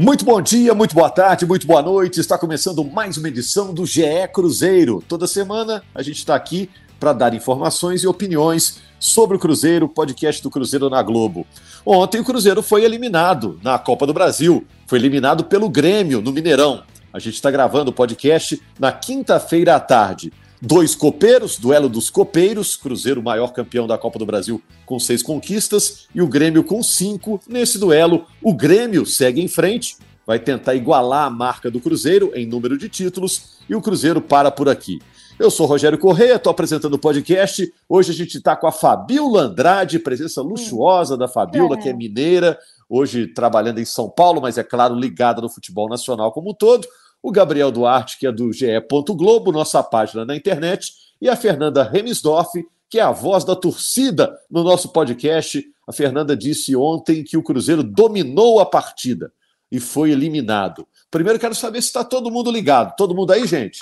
Muito bom dia, muito boa tarde, muito boa noite. Está começando mais uma edição do GE Cruzeiro. Toda semana a gente está aqui para dar informações e opiniões sobre o Cruzeiro, podcast do Cruzeiro na Globo. Ontem o Cruzeiro foi eliminado na Copa do Brasil, foi eliminado pelo Grêmio no Mineirão. A gente está gravando o podcast na quinta-feira à tarde. Dois copeiros, duelo dos copeiros, Cruzeiro maior campeão da Copa do Brasil com seis conquistas e o Grêmio com cinco. Nesse duelo, o Grêmio segue em frente, vai tentar igualar a marca do Cruzeiro em número de títulos e o Cruzeiro para por aqui. Eu sou Rogério Correia, estou apresentando o podcast. Hoje a gente está com a Fabiola Andrade, presença luxuosa da Fabiola, que é mineira, hoje trabalhando em São Paulo, mas é claro, ligada no futebol nacional como um todo o Gabriel Duarte, que é do GE. Globo, nossa página na internet, e a Fernanda Remisdorf, que é a voz da torcida no nosso podcast. A Fernanda disse ontem que o Cruzeiro dominou a partida e foi eliminado. Primeiro, quero saber se está todo mundo ligado. Todo mundo aí, gente?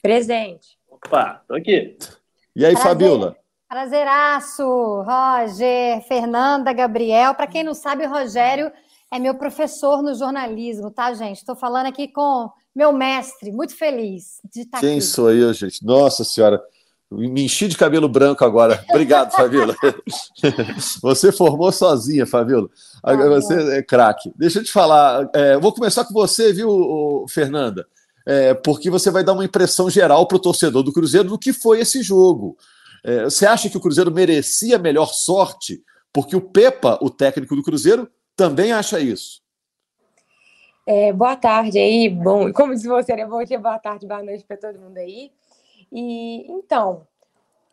Presente. Opa, tô aqui. E aí, Prazer. Fabiola? Prazeraço, Roger, Fernanda, Gabriel. Para quem não sabe, o Rogério é meu professor no jornalismo, tá, gente? Estou falando aqui com meu mestre, muito feliz de estar Quem aqui. sou eu, gente? Nossa Senhora. Me enchi de cabelo branco agora. Obrigado, Fabiola. Você formou sozinha, Fabiola. Agora Ah, você é craque. Deixa eu te falar. é, vou começar com você, viu, Fernanda? É, porque você vai dar uma impressão geral para o torcedor do Cruzeiro do que foi esse jogo. É, você acha que o Cruzeiro merecia melhor sorte? Porque o Pepa, o técnico do Cruzeiro, também acha isso. É, boa tarde aí, bom, como disse você, né? Bom dia, boa tarde, boa noite para todo mundo aí. E então,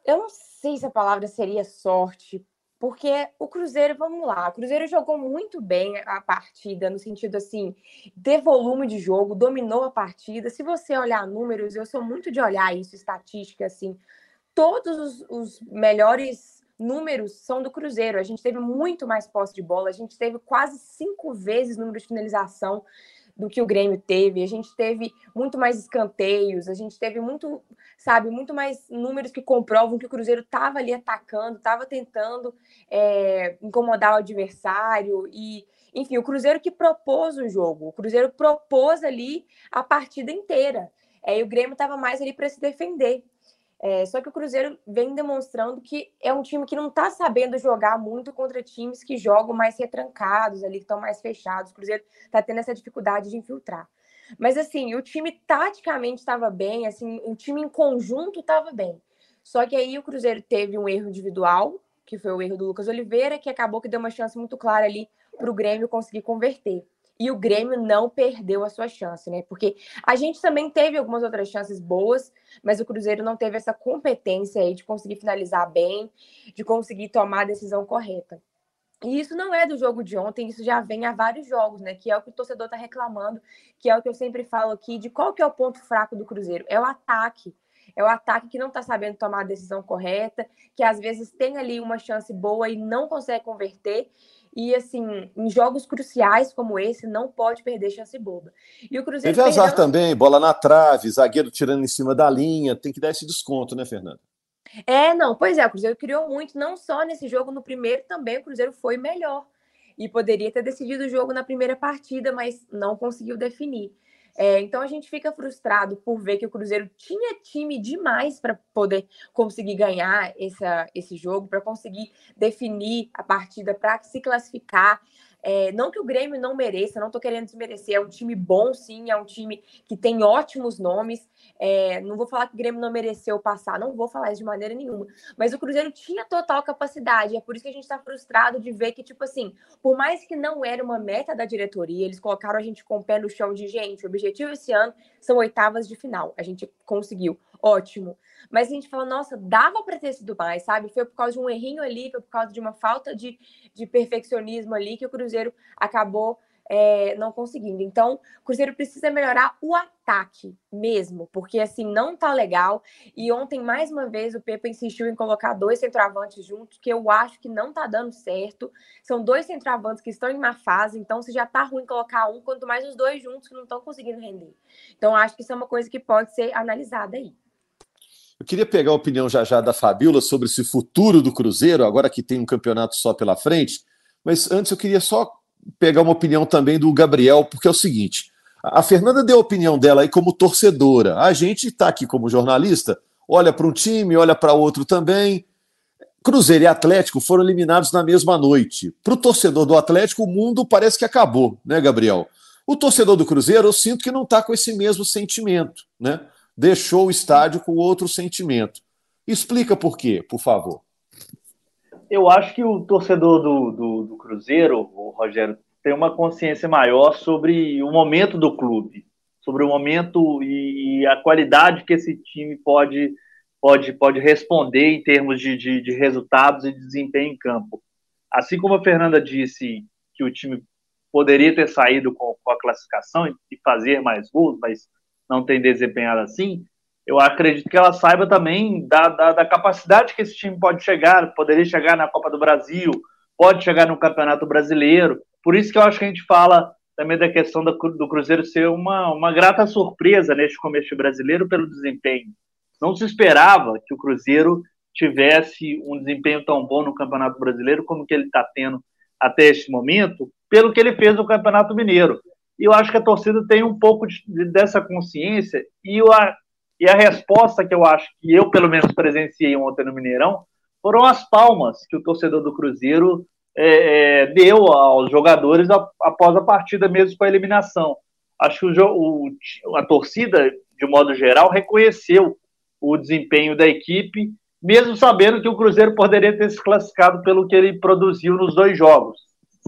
eu não sei se a palavra seria sorte, porque o Cruzeiro, vamos lá, o Cruzeiro jogou muito bem a partida, no sentido assim, de volume de jogo, dominou a partida. Se você olhar números, eu sou muito de olhar isso, estatística, assim, todos os, os melhores números são do Cruzeiro. A gente teve muito mais posse de bola, a gente teve quase cinco vezes número de finalização do que o Grêmio teve. A gente teve muito mais escanteios, a gente teve muito, sabe, muito mais números que comprovam que o Cruzeiro estava ali atacando, estava tentando é, incomodar o adversário e enfim, o Cruzeiro que propôs o jogo, o Cruzeiro propôs ali a partida inteira. É, e o Grêmio estava mais ali para se defender. É, só que o Cruzeiro vem demonstrando que é um time que não está sabendo jogar muito contra times que jogam mais retrancados ali, que estão mais fechados. O Cruzeiro está tendo essa dificuldade de infiltrar. Mas assim, o time taticamente estava bem, assim, o time em conjunto estava bem. Só que aí o Cruzeiro teve um erro individual, que foi o erro do Lucas Oliveira, que acabou que deu uma chance muito clara ali para o Grêmio conseguir converter e o Grêmio não perdeu a sua chance, né? Porque a gente também teve algumas outras chances boas, mas o Cruzeiro não teve essa competência aí de conseguir finalizar bem, de conseguir tomar a decisão correta. E isso não é do jogo de ontem, isso já vem há vários jogos, né? Que é o que o torcedor tá reclamando, que é o que eu sempre falo aqui, de qual que é o ponto fraco do Cruzeiro? É o ataque. É o ataque que não tá sabendo tomar a decisão correta, que às vezes tem ali uma chance boa e não consegue converter. E assim, em jogos cruciais como esse, não pode perder chance boba. E o Cruzeiro Teve azar perdeu- também, bola na trave, zagueiro tirando em cima da linha. Tem que dar esse desconto, né, Fernanda? É, não, pois é, o Cruzeiro criou muito, não só nesse jogo, no primeiro também o Cruzeiro foi melhor. E poderia ter decidido o jogo na primeira partida, mas não conseguiu definir. É, então a gente fica frustrado por ver que o Cruzeiro tinha time demais para poder conseguir ganhar essa, esse jogo, para conseguir definir a partida, para se classificar. É, não que o Grêmio não mereça, não estou querendo desmerecer, é um time bom, sim, é um time que tem ótimos nomes. É, não vou falar que o Grêmio não mereceu passar, não vou falar isso de maneira nenhuma. Mas o Cruzeiro tinha total capacidade, é por isso que a gente está frustrado de ver que, tipo assim, por mais que não era uma meta da diretoria, eles colocaram a gente com o pé no chão de gente, o objetivo esse ano são oitavas de final. A gente conseguiu, ótimo. Mas a gente fala, nossa, dava para ter sido mais, sabe? Foi por causa de um errinho ali, foi por causa de uma falta de, de perfeccionismo ali que o Cruzeiro acabou é, não conseguindo. Então, o Cruzeiro precisa melhorar o ataque mesmo, porque assim não tá legal. E ontem, mais uma vez, o Pepe insistiu em colocar dois centroavantes juntos, que eu acho que não tá dando certo. São dois centroavantes que estão em má fase, então se já tá ruim colocar um, quanto mais os dois juntos que não estão conseguindo render. Então, acho que isso é uma coisa que pode ser analisada aí. Eu queria pegar a opinião já já da Fabiola sobre esse futuro do Cruzeiro, agora que tem um campeonato só pela frente. Mas antes eu queria só pegar uma opinião também do Gabriel, porque é o seguinte: a Fernanda deu a opinião dela aí como torcedora. A gente está aqui como jornalista, olha para um time, olha para outro também. Cruzeiro e Atlético foram eliminados na mesma noite. Para o torcedor do Atlético, o mundo parece que acabou, né, Gabriel? O torcedor do Cruzeiro, eu sinto que não está com esse mesmo sentimento, né? Deixou o estádio com outro sentimento. Explica por quê, por favor eu acho que o torcedor do, do, do, Cruzeiro, o Rogério, tem uma consciência maior sobre o momento do clube, sobre o momento e a qualidade que esse time pode, pode, pode responder em termos de, de, de resultados e desempenho em campo. Assim como a Fernanda disse que o time poderia ter saído com, com a classificação e fazer mais gols, mas não tem desempenhado assim, eu acredito que ela saiba também da, da, da, capacidade que esse time pode chegar, poderia chegar na Copa do Brasil, pode chegar no Campeonato Brasileiro. Por isso que eu acho que a gente fala também da questão do, do Cruzeiro ser uma, uma grata surpresa neste começo brasileiro pelo desempenho. Não se esperava que o Cruzeiro tivesse um desempenho tão bom no Campeonato Brasileiro como que ele está tendo até este momento, pelo que ele fez no Campeonato Mineiro. E eu acho que a torcida tem um pouco de, dessa consciência e eu, e a resposta que eu acho que eu, pelo menos, presenciei ontem no Mineirão foram as palmas que o torcedor do Cruzeiro é, é, deu aos jogadores após a partida, mesmo com a eliminação. Acho que o, o, a torcida, de modo geral, reconheceu o desempenho da equipe, mesmo sabendo que o Cruzeiro poderia ter se classificado pelo que ele produziu nos dois jogos.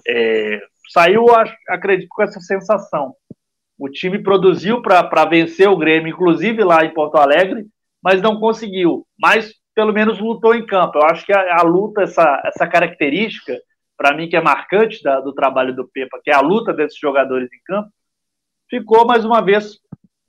É, saiu, acredito, com essa sensação. O time produziu para vencer o Grêmio, inclusive lá em Porto Alegre, mas não conseguiu. Mas pelo menos lutou em campo. Eu acho que a, a luta, essa, essa característica, para mim, que é marcante da, do trabalho do Pepa, que é a luta desses jogadores em campo, ficou mais uma vez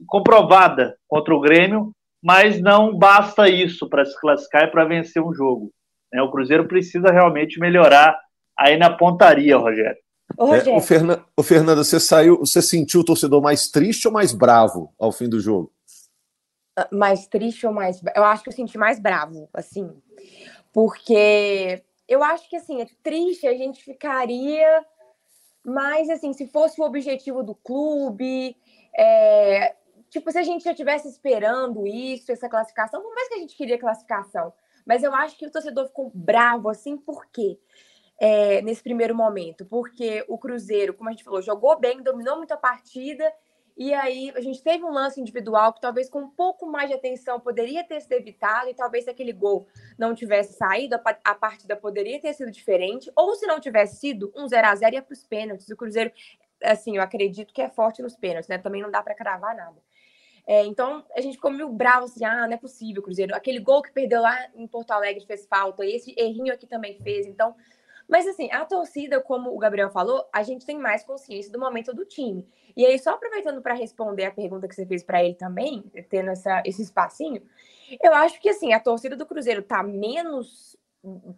comprovada contra o Grêmio, mas não basta isso para se classificar e para vencer um jogo. Né? O Cruzeiro precisa realmente melhorar aí na pontaria, Rogério. Ô, é, o, Fernan... o Fernando, você saiu, você sentiu o torcedor mais triste ou mais bravo ao fim do jogo? Ah, mais triste ou mais. Eu acho que eu senti mais bravo, assim. Porque eu acho que, assim, é triste, a gente ficaria. Mas, assim, se fosse o objetivo do clube, é... tipo, se a gente já estivesse esperando isso, essa classificação, por mais que a gente queria classificação, mas eu acho que o torcedor ficou bravo, assim, por quê? É, nesse primeiro momento, porque o Cruzeiro, como a gente falou, jogou bem, dominou muito a partida, e aí a gente teve um lance individual que talvez com um pouco mais de atenção poderia ter sido evitado, e talvez se aquele gol não tivesse saído, a, partida poderia ter sido diferente, ou se não tivesse sido, um 0 a 0 ia para os pênaltis. O Cruzeiro, assim, eu acredito que é forte nos pênaltis, né? Também não dá para cravar nada. É, então a gente ficou meio bravo assim, ah, não é possível, Cruzeiro. Aquele gol que perdeu lá em Porto Alegre fez falta, esse errinho aqui também fez. Então mas assim, a torcida, como o Gabriel falou, a gente tem mais consciência do momento do time. E aí, só aproveitando para responder a pergunta que você fez para ele também, tendo essa, esse espacinho, eu acho que assim, a torcida do Cruzeiro tá menos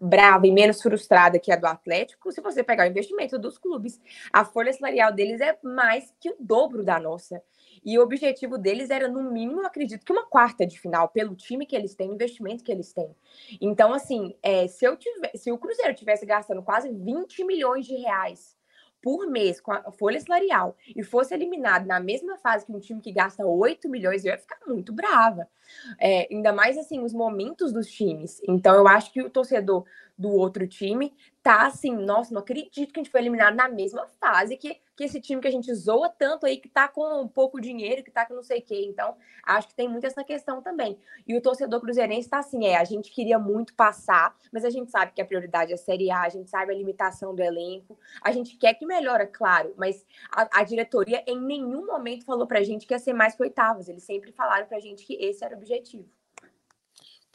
brava e menos frustrada que a do Atlético, se você pegar o investimento dos clubes. A folha salarial deles é mais que o dobro da nossa. E o objetivo deles era, no mínimo, acredito que uma quarta de final, pelo time que eles têm, investimento que eles têm. Então, assim, é, se, eu tiver, se o Cruzeiro tivesse gastando quase 20 milhões de reais por mês com a folha salarial e fosse eliminado na mesma fase que um time que gasta 8 milhões, eu ia ficar muito brava. É, ainda mais assim, os momentos dos times. Então, eu acho que o torcedor do outro time tá assim, nossa, não acredito que a gente foi eliminado na mesma fase que, que esse time que a gente zoa tanto aí, que tá com pouco dinheiro, que tá com não sei o quê. Então, acho que tem muito essa questão também. E o torcedor cruzeirense tá assim, é, a gente queria muito passar, mas a gente sabe que a prioridade é a Série A, a gente sabe a limitação do elenco, a gente quer que melhore, claro, mas a, a diretoria em nenhum momento falou pra gente que ia ser mais que oitavas, eles sempre falaram pra gente que esse era o objetivo.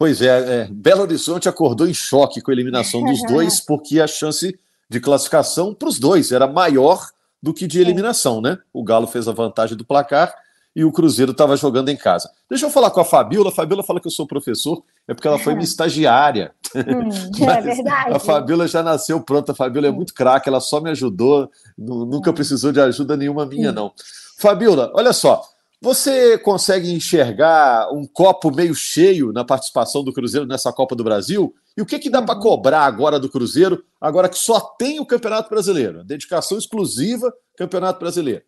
Pois é, é, Belo Horizonte acordou em choque com a eliminação dos dois, porque a chance de classificação para os dois era maior do que de eliminação, né? O Galo fez a vantagem do placar e o Cruzeiro estava jogando em casa. Deixa eu falar com a Fabiola. A Fabiola fala que eu sou professor, é porque ela foi minha estagiária. Hum, é verdade. A Fabiola já nasceu pronta. A Fabiola é muito craque, ela só me ajudou, nunca precisou de ajuda nenhuma minha, não. Fabiola, olha só. Você consegue enxergar um copo meio cheio na participação do Cruzeiro nessa Copa do Brasil? E o que, que dá para cobrar agora do Cruzeiro, agora que só tem o Campeonato Brasileiro? Dedicação exclusiva Campeonato Brasileiro.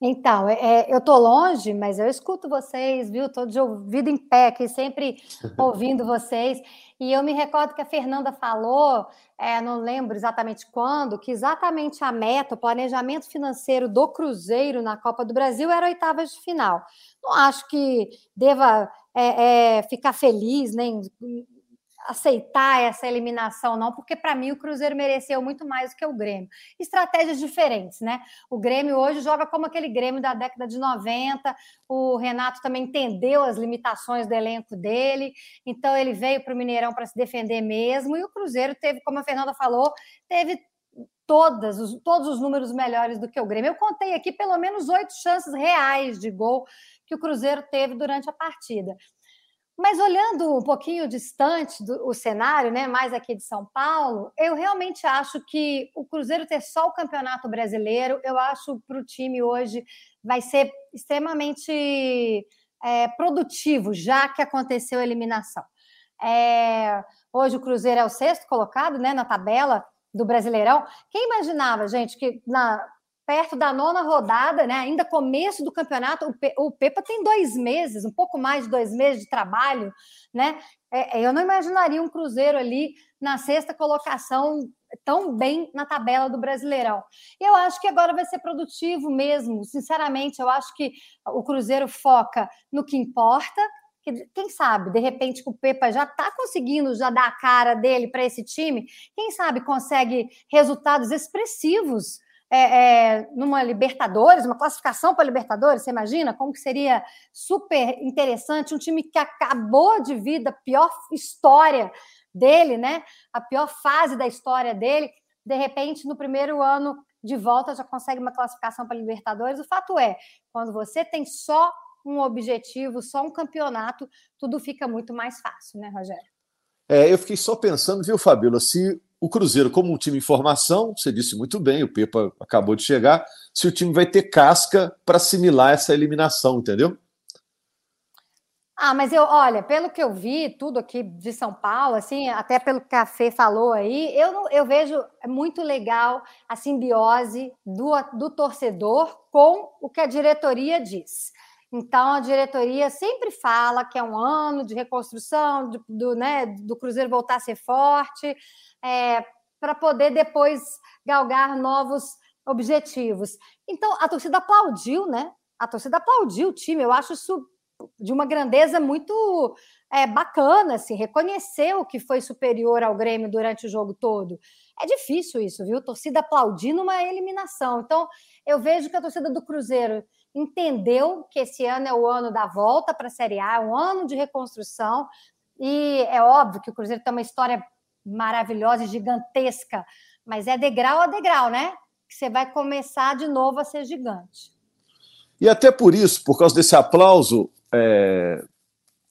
Então, é, é eu estou longe, mas eu escuto vocês, viu? Estou de ouvido em pé aqui, sempre ouvindo vocês. E eu me recordo que a Fernanda falou, é, não lembro exatamente quando, que exatamente a meta, o planejamento financeiro do Cruzeiro na Copa do Brasil era oitavas de final. Não acho que deva é, é, ficar feliz, nem aceitar essa eliminação, não, porque para mim o Cruzeiro mereceu muito mais do que o Grêmio. Estratégias diferentes, né? O Grêmio hoje joga como aquele Grêmio da década de 90. O Renato também entendeu as limitações do elenco dele, então ele veio para o Mineirão para se defender mesmo. E o Cruzeiro teve, como a Fernanda falou, teve todas, os, todos os números melhores do que o Grêmio. Eu contei aqui pelo menos oito chances reais de gol que o Cruzeiro teve durante a partida. Mas olhando um pouquinho distante do o cenário, né, mais aqui de São Paulo, eu realmente acho que o Cruzeiro ter só o Campeonato Brasileiro, eu acho para o time hoje vai ser extremamente é, produtivo, já que aconteceu a eliminação. É, hoje o Cruzeiro é o sexto colocado né, na tabela do Brasileirão. Quem imaginava, gente, que na perto da nona rodada, né? Ainda começo do campeonato, o, Pe o Pepa tem dois meses, um pouco mais de dois meses de trabalho, né? É, é, eu não imaginaria um Cruzeiro ali na sexta colocação tão bem na tabela do Brasileirão. Eu acho que agora vai ser produtivo mesmo, sinceramente. Eu acho que o Cruzeiro foca no que importa. Que, quem sabe, de repente, o Pepa já está conseguindo já dar a cara dele para esse time. Quem sabe consegue resultados expressivos é, é, numa Libertadores, uma classificação para Libertadores, você imagina como que seria super interessante um time que acabou de vida, pior história dele, né? A pior fase da história dele, de repente no primeiro ano de volta já consegue uma classificação para Libertadores. O fato é, quando você tem só um objetivo, só um campeonato, tudo fica muito mais fácil, né, Rogério? É, eu fiquei só pensando, viu, Fabíola, se o Cruzeiro, como um time em formação, você disse muito bem, o Pepa acabou de chegar, se o time vai ter casca para assimilar essa eliminação, entendeu? Ah, mas eu, olha, pelo que eu vi, tudo aqui de São Paulo, assim, até pelo que a Fê falou aí, eu, eu vejo muito legal a simbiose do, do torcedor com o que a diretoria diz. Então, a diretoria sempre fala que é um ano de reconstrução, do, do, né, do Cruzeiro voltar a ser forte, é, para poder depois galgar novos objetivos. Então, a torcida aplaudiu, né? A torcida aplaudiu o time. Eu acho isso de uma grandeza muito é, bacana, assim, reconheceu que foi superior ao Grêmio durante o jogo todo. É difícil isso, viu? Torcida aplaudindo uma eliminação. Então, eu vejo que a torcida do Cruzeiro entendeu que esse ano é o ano da volta para a Série A, um ano de reconstrução. E é óbvio que o Cruzeiro tem uma história maravilhosa e gigantesca, mas é degrau a degrau, né? Que você vai começar de novo a ser gigante. E até por isso, por causa desse aplauso, é...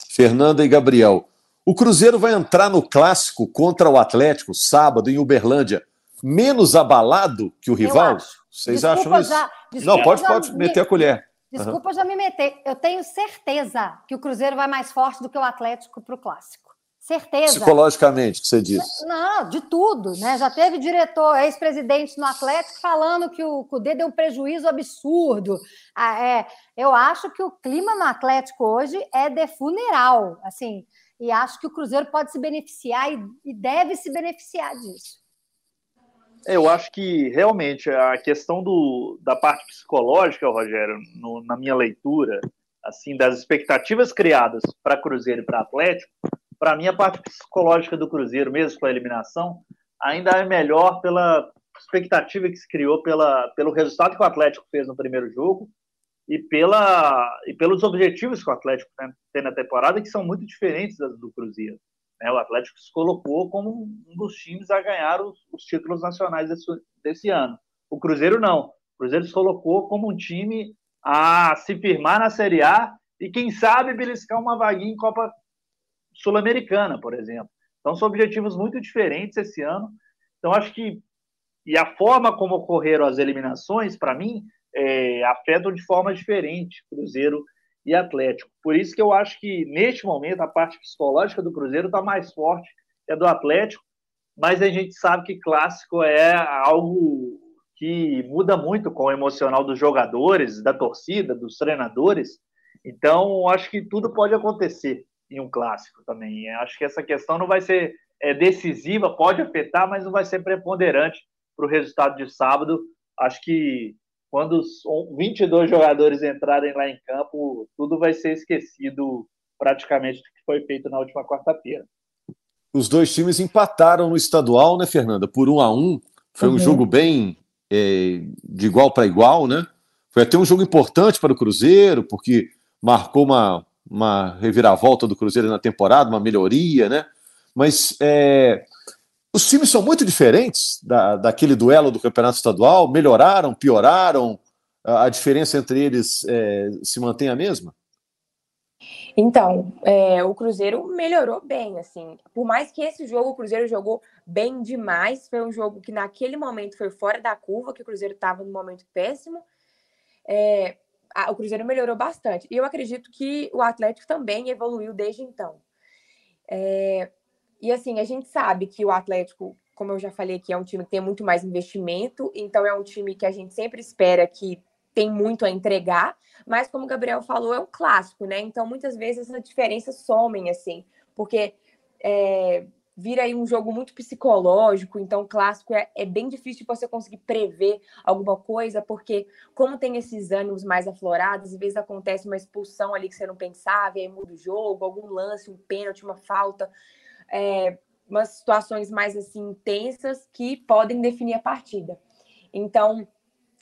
Fernanda e Gabriel, o Cruzeiro vai entrar no clássico contra o Atlético sábado em Uberlândia, menos abalado que o rival? Vocês desculpa acham isso? Já, Não, pode, pode meter a colher. Desculpa uhum. já me meter. Eu tenho certeza que o Cruzeiro vai mais forte do que o Atlético para o clássico. Certeza. Psicologicamente, que você diz. Não, de tudo, né? Já teve diretor, ex-presidente no Atlético, falando que o Cudê deu um prejuízo absurdo. Ah, é, eu acho que o clima no Atlético hoje é de funeral, assim, e acho que o Cruzeiro pode se beneficiar e, e deve se beneficiar disso. Eu acho que realmente a questão do, da parte psicológica, Rogério, no, na minha leitura, assim, das expectativas criadas para Cruzeiro e para Atlético, para mim, a parte psicológica do Cruzeiro, mesmo com a eliminação, ainda é melhor pela expectativa que se criou pela, pelo resultado que o Atlético fez no primeiro jogo e, pela, e pelos objetivos que o Atlético né, tem na temporada, que são muito diferentes das do Cruzeiro. Né? O Atlético se colocou como um dos times a ganhar os, os títulos nacionais desse, desse ano. O Cruzeiro não. O Cruzeiro se colocou como um time a se firmar na Série A e, quem sabe, beliscar uma vaguinha em Copa Sul-Americana, por exemplo. Então, são objetivos muito diferentes esse ano. Então, acho que. E a forma como ocorreram as eliminações, para mim, é, afetam de forma diferente Cruzeiro e Atlético. Por isso que eu acho que, neste momento, a parte psicológica do Cruzeiro está mais forte que a do Atlético, mas a gente sabe que clássico é algo que muda muito com o emocional dos jogadores, da torcida, dos treinadores. Então, acho que tudo pode acontecer em um clássico também. Acho que essa questão não vai ser é, decisiva, pode afetar, mas não vai ser preponderante para o resultado de sábado. Acho que quando os 22 jogadores entrarem lá em campo, tudo vai ser esquecido praticamente do que foi feito na última quarta-feira. Os dois times empataram no estadual, né, Fernanda? Por um a um. Foi um uhum. jogo bem é, de igual para igual, né? Foi até um jogo importante para o Cruzeiro, porque marcou uma, uma reviravolta do Cruzeiro na temporada, uma melhoria, né? Mas é, os times são muito diferentes da, daquele duelo do campeonato estadual? Melhoraram, pioraram? A, a diferença entre eles é, se mantém a mesma? Então, é, o Cruzeiro melhorou bem, assim. Por mais que esse jogo o Cruzeiro jogou bem demais, foi um jogo que naquele momento foi fora da curva, que o Cruzeiro estava num momento péssimo. É, a, o Cruzeiro melhorou bastante. E eu acredito que o Atlético também evoluiu desde então. É, e assim, a gente sabe que o Atlético, como eu já falei aqui, é um time que tem muito mais investimento, então é um time que a gente sempre espera que tem muito a entregar, mas como o Gabriel falou, é um clássico, né? Então muitas vezes essa diferença somem, assim, porque é, vira aí um jogo muito psicológico, então clássico é, é bem difícil você conseguir prever alguma coisa, porque como tem esses ânimos mais aflorados, às vezes acontece uma expulsão ali que você não pensava, e aí muda o jogo, algum lance, um pênalti, uma falta, é, umas situações mais assim intensas que podem definir a partida. Então,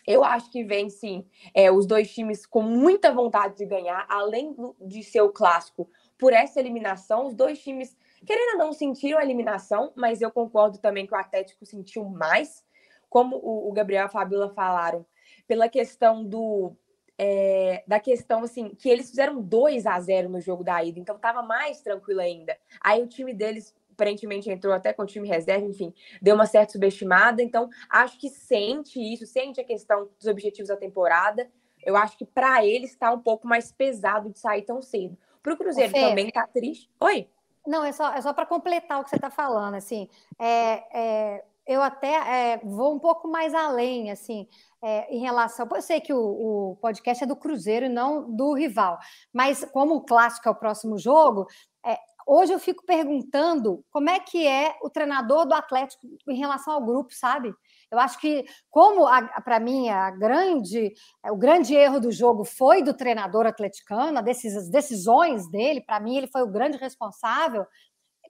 eu acho que vem sim é, os dois times com muita vontade de ganhar, além de ser o clássico por essa eliminação, os dois times Querendo ou não, sentiram a eliminação, mas eu concordo também que o Atlético sentiu mais, como o, Gabriel e a Fabiola falaram, pela questão do. É, da questão assim, que eles fizeram 2 a 0 no jogo da ida, então estava mais tranquilo ainda. Aí o time deles aparentemente entrou até com o time reserva, enfim, deu uma certa subestimada. Então, acho que sente isso, sente a questão dos objetivos da temporada. Eu acho que para eles está um pouco mais pesado de sair tão cedo. Para o Cruzeiro também está triste. Oi? Não, é só, é só para completar o que você está falando, assim, é, é, eu até é, vou um pouco mais além, assim, é, em relação. Eu sei que o, o, podcast é do Cruzeiro e não do rival, mas como o clássico é o próximo jogo, é, hoje eu fico perguntando como é que é o treinador do Atlético em relação ao grupo, sabe? Eu acho que, como para mim a grande, é, o grande erro do jogo foi do treinador atleticano, as decisões dele, para mim ele foi o grande responsável.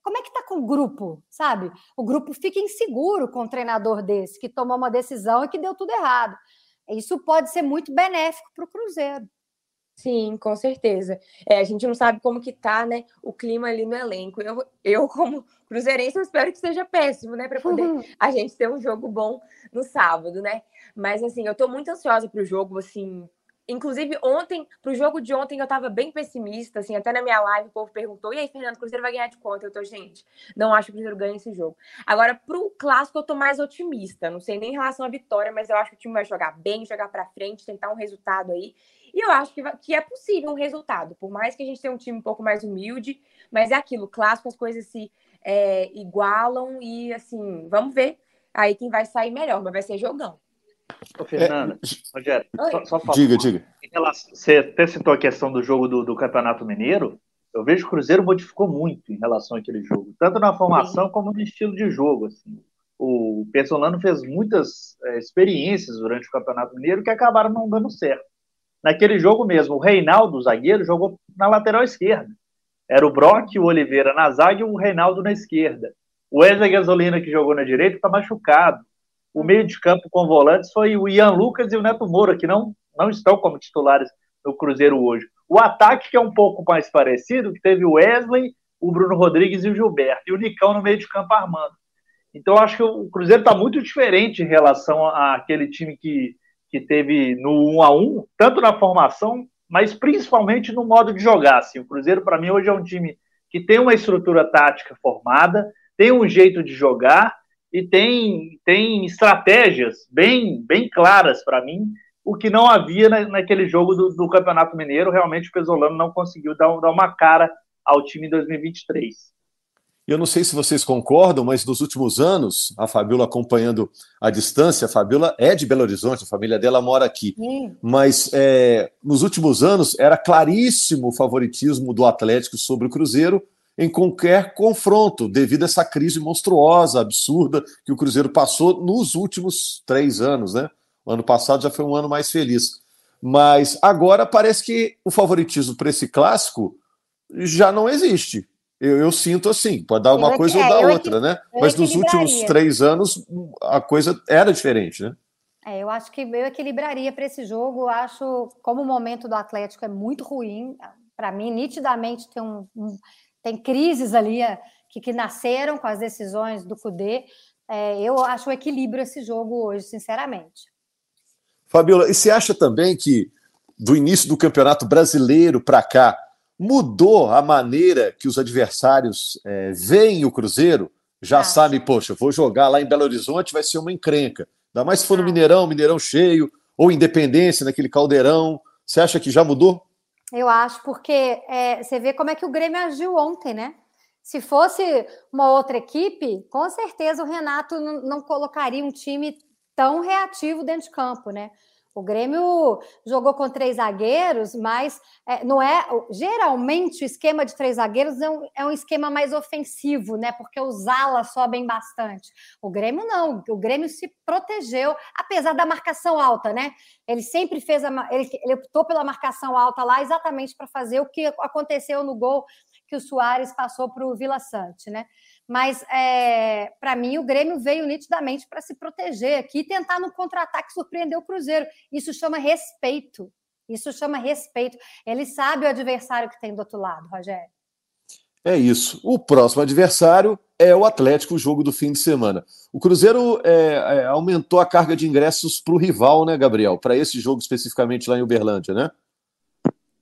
Como é que está com o grupo, sabe? O grupo fica inseguro com um treinador desse, que tomou uma decisão e que deu tudo errado. Isso pode ser muito benéfico para o Cruzeiro. Sim, com certeza. É, a gente não sabe como que tá, né, o clima ali no elenco. Eu, eu como cruzeirense, eu espero que seja péssimo, né, para poder uhum. a gente ter um jogo bom no sábado, né? Mas assim, eu tô muito ansiosa pro jogo, assim, Inclusive, ontem, pro jogo de ontem, eu tava bem pessimista, assim, até na minha live o povo perguntou: e aí, Fernando, Cruzeiro vai ganhar de quanto? Eu tô, gente, não acho que o Cruzeiro ganhe esse jogo. Agora, pro clássico, eu tô mais otimista. Não sei nem em relação à vitória, mas eu acho que o time vai jogar bem, jogar pra frente, tentar um resultado aí. E eu acho que, que é possível um resultado, por mais que a gente tenha um time um pouco mais humilde, mas é aquilo, clássico, as coisas se é, igualam e, assim, vamos ver aí quem vai sair melhor, mas vai ser jogão. Ô, Fernanda, é... Rogério, só, só falar. Diga, diga. Relação, você até citou a questão do jogo do, do, Campeonato Mineiro. Eu vejo que o Cruzeiro modificou muito em relação àquele jogo, tanto na formação como no estilo de jogo. Assim. O Personano fez muitas é, experiências durante o Campeonato Mineiro que acabaram não dando certo. Naquele jogo mesmo, o Reinaldo, o zagueiro, jogou na lateral esquerda. Era o Brock, o Oliveira na zaga e o Reinaldo na esquerda. O Wesley Gasolina, que jogou na direita, está machucado. O meio de campo com volantes foi o Ian Lucas e o Neto Moura, que não, não estão como titulares no Cruzeiro hoje. O ataque, que é um pouco mais parecido, que teve o Wesley, o Bruno Rodrigues e o Gilberto, e o Nicão no meio de campo armando. Então, acho que o Cruzeiro está muito diferente em relação àquele time que, que teve no 1 a 1 tanto na formação, mas principalmente no modo de jogar. Assim. O Cruzeiro, para mim, hoje é um time que tem uma estrutura tática formada, tem um jeito de jogar e tem, tem estratégias bem, bem claras para mim, o que não havia na, naquele jogo do, do, Campeonato Mineiro. Realmente o Pesolano não conseguiu dar, dar uma cara ao time em 2023. Eu não sei se vocês concordam, mas nos últimos anos, a Fabiola acompanhando a distância, a Fabiola é de Belo Horizonte, a família dela mora aqui. Sim. Mas é, nos últimos anos era claríssimo o favoritismo do Atlético sobre o Cruzeiro em qualquer confronto, devido a essa crise monstruosa, absurda que o Cruzeiro passou nos últimos três anos, né? O ano passado já foi um ano mais feliz. Mas agora parece que o favoritismo para esse clássico já não existe. Eu, eu, sinto assim, pode dar uma eu, coisa é, ou dar outra, né? Mas nos últimos três anos a coisa era diferente, né? É, eu acho que eu equilibraria para esse jogo. Acho como o momento do Atlético é muito ruim. Para mim, nitidamente tem um, um, tem crises ali é, que, que nasceram com as decisões do Cudê. É, eu acho o equilíbrio esse jogo hoje, sinceramente. Fabiola, e você acha também que do início do Campeonato Brasileiro para cá mudou a maneira que os adversários é, veem o Cruzeiro? Já ah. sabe, poxa, vou jogar lá em Belo Horizonte, vai ser uma encrenca. Ainda mais se for no. Mineirão, Mineirão cheio, ou Independência, naquele caldeirão. Você acha que já mudou? Eu acho, porque é, você vê como é que o Grêmio agiu ontem, né? Se fosse uma outra equipe, com certeza o Renato não, não colocaria um time tão reativo dentro de campo, né? O Grêmio jogou com três zagueiros, mas é, não é. Geralmente o esquema de três zagueiros é um, é um, esquema mais ofensivo, né? Porque os alas sobem bastante. O Grêmio não. O Grêmio se protegeu, apesar da marcação alta, né? Ele sempre fez a. Ele, ele optou pela marcação alta lá exatamente para fazer o que aconteceu no gol que o Soares passou para o Vila Sante, né? Mas, é, para mim, o Grêmio veio nitidamente para se proteger aqui e tentar no contra-ataque surpreender o Cruzeiro. Isso chama respeito. Isso chama respeito. Ele sabe o adversário que tem do outro lado, Rogério. É isso. O próximo adversário é o Atlético, o jogo do fim de semana. O Cruzeiro é, é, aumentou a carga de ingressos para o rival, né, Gabriel? Para esse jogo especificamente lá em Uberlândia, né?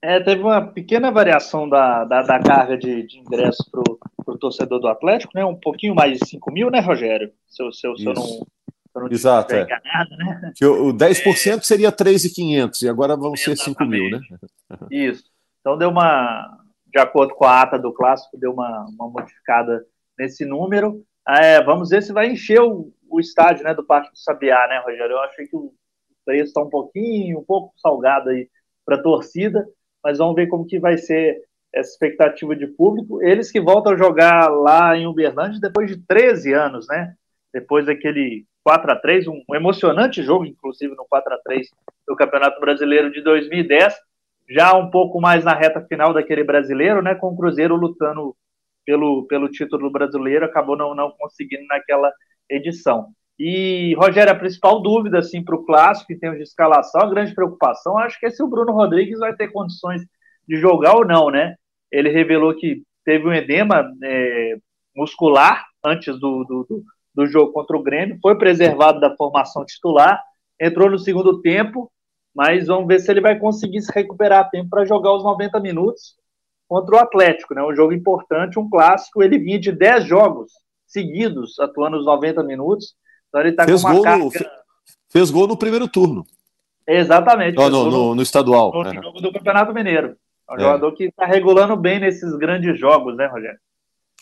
É, teve uma pequena variação da, da, da carga de, de ingresso para o torcedor do Atlético, né? Um pouquinho mais de 5 mil, né, Rogério? Se, eu, se, eu, se eu não, Exato, é. enganado, né? Que o, o 10% é... seria 3,500 e agora vão Exatamente. ser 5 mil, né? Isso. Então deu uma, de acordo com a ata do clássico, deu uma, uma modificada nesse número. É, vamos ver se vai encher o, o estádio né, do Parque do Sabiá, né, Rogério? Eu achei que o preço está um pouquinho, um pouco salgado aí para a torcida mas vamos ver como que vai ser essa expectativa de público. Eles que voltam a jogar lá em Uberlândia depois de 13 anos, né? Depois daquele 4 a 3 um emocionante jogo, inclusive no 4 a 3 do Campeonato Brasileiro de 2010, já um pouco mais na reta final daquele brasileiro, né? Com o Cruzeiro lutando pelo, pelo título brasileiro, acabou não, não conseguindo naquela edição. E, Rogério, a principal dúvida assim, para o clássico, em termos de escalação, a grande preocupação, acho que é se o Bruno Rodrigues vai ter condições de jogar ou não, né? Ele revelou que teve um edema é, muscular antes do, do, do, jogo contra o Grêmio, foi preservado da formação titular, entrou no segundo tempo, mas vamos ver se ele vai conseguir se recuperar a tempo para jogar os 90 minutos contra o Atlético, né? Um jogo importante, um clássico. Ele vinha de 10 jogos seguidos, atuando os 90 minutos então ele está com uma gol carga... no, fez gol no primeiro turno. Exatamente. Oh, no, no, no, estadual. No, é. jogo do Campeonato Mineiro. É um é. jogador que está regulando bem nesses grandes jogos, né, Rogério?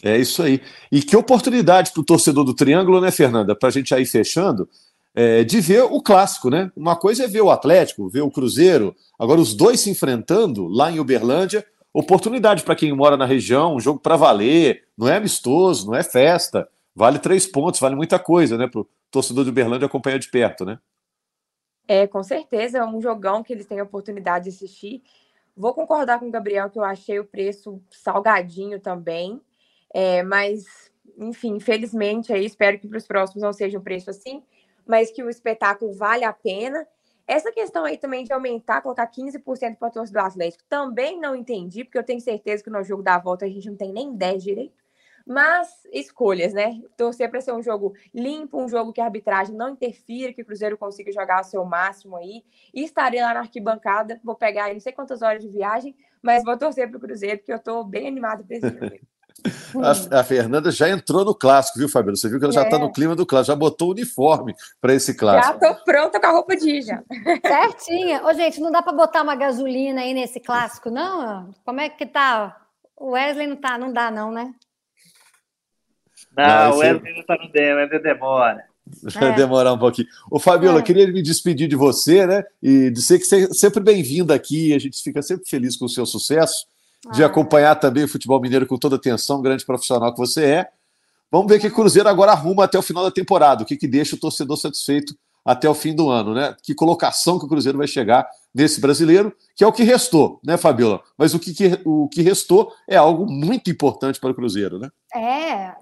É isso aí. E que oportunidade para o torcedor do Triângulo, né, Fernanda? Para a gente aí fechando, é, de ver o clássico, né? Uma coisa é ver o Atlético, ver o Cruzeiro, agora os dois se enfrentando lá em Uberlândia. Oportunidade para quem mora na região, um jogo para valer, não é amistoso, não é festa vale três pontos, vale muita coisa, né? Para o torcedor de Uberlândia acompanhar de perto, né? É, com certeza, é um jogão que eles têm a oportunidade de assistir. Vou concordar com o Gabriel que eu achei o preço salgadinho também, é, mas, enfim, infelizmente, aí espero que para os próximos não seja um preço assim, mas que o espetáculo vale a pena. Essa questão aí também de aumentar, colocar 15% para a torcida do Atlético, também não entendi, porque eu tenho certeza que no jogo da volta a gente não tem nem 10 direito. Mas escolhas, né? Torcer para ser um jogo limpo, um jogo que a arbitragem não interfira, que o Cruzeiro consiga jogar o seu máximo aí. E estarei lá na arquibancada, vou pegar não sei quantas horas de viagem, mas vou torcer para o Cruzeiro, porque eu estou bem animado para esse jogo. A, a, Fernanda já entrou no clássico, viu, Fabíola? Você viu que ela tá é. já está no clima do clássico, já botou o uniforme para esse clássico. Já estou pronta com a roupa de ir já. Certinha. Ô, gente, não dá para botar uma gasolina aí nesse clássico, não? Como é que tá? O Wesley não tá, não dá, não, né? Não, o Wesley não tá no demo, Wesley demora. Vai é. demorar um pouquinho. Ô, Fabiola, é. queria me despedir de você, né? E dizer que você é sempre bem-vinda aqui. A gente fica sempre feliz com o seu sucesso de ah. acompanhar também o futebol mineiro com toda atenção, grande profissional que você é. Vamos ver que o Cruzeiro agora arruma até o final da temporada, o que, que deixa o torcedor satisfeito até o fim do ano, né? Que colocação que o Cruzeiro vai chegar nesse brasileiro, que é o que restou, né, Fabiola? Mas o que, que, o que restou é algo muito importante para o Cruzeiro, né? É,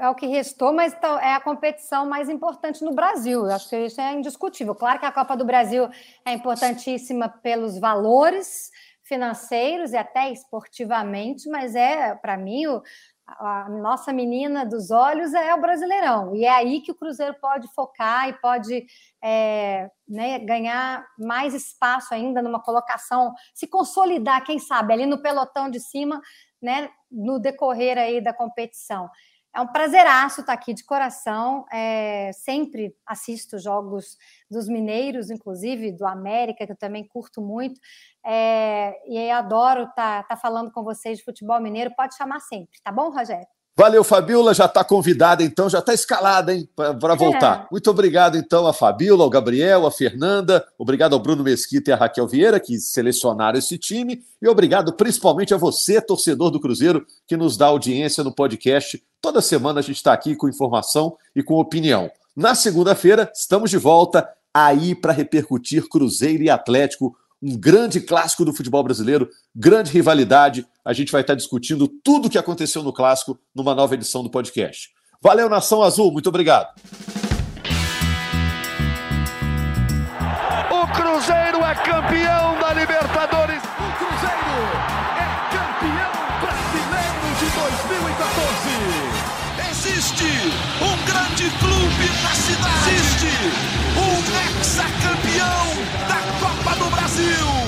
é o que restou, mas é a competição mais importante no Brasil. Eu acho que isso é indiscutível. Claro que a Copa do Brasil é importantíssima pelos valores, financeiros e até esportivamente, mas é, para mim, o, a nossa menina dos olhos é o Brasileirão. E é aí que o Cruzeiro pode focar e pode é, né, ganhar mais espaço ainda numa colocação, se consolidar, quem sabe, ali no pelotão de cima, né, no decorrer aí da competição. É um prazeraço estar aqui de coração. É, sempre assisto jogos dos mineiros, inclusive do América, que eu também curto muito. É, e adoro estar tá, tá falando com vocês de futebol mineiro. Pode chamar sempre, tá bom, Rogério? Valeu, Fabiola, já está convidada, então, já está escalada, hein, para voltar. É. Muito obrigado, então, a Fabiola, ao Gabriel, a Fernanda, obrigado ao Bruno Mesquita e a Raquel Vieira, que selecionaram esse time, e obrigado principalmente a você, torcedor do Cruzeiro, que nos dá audiência no podcast. Toda semana a gente está aqui com informação e com opinião. Na segunda-feira, estamos de volta aí para repercutir Cruzeiro e Atlético um grande clássico do futebol brasileiro, grande rivalidade. A gente vai estar discutindo tudo o que aconteceu no clássico numa nova edição do podcast. Valeu, Nação Azul, muito obrigado. O Cruzeiro é campeão da Libertadores. O Cruzeiro é campeão brasileiro de 2014. Existe um grande clube na cidade. Existe Brasil!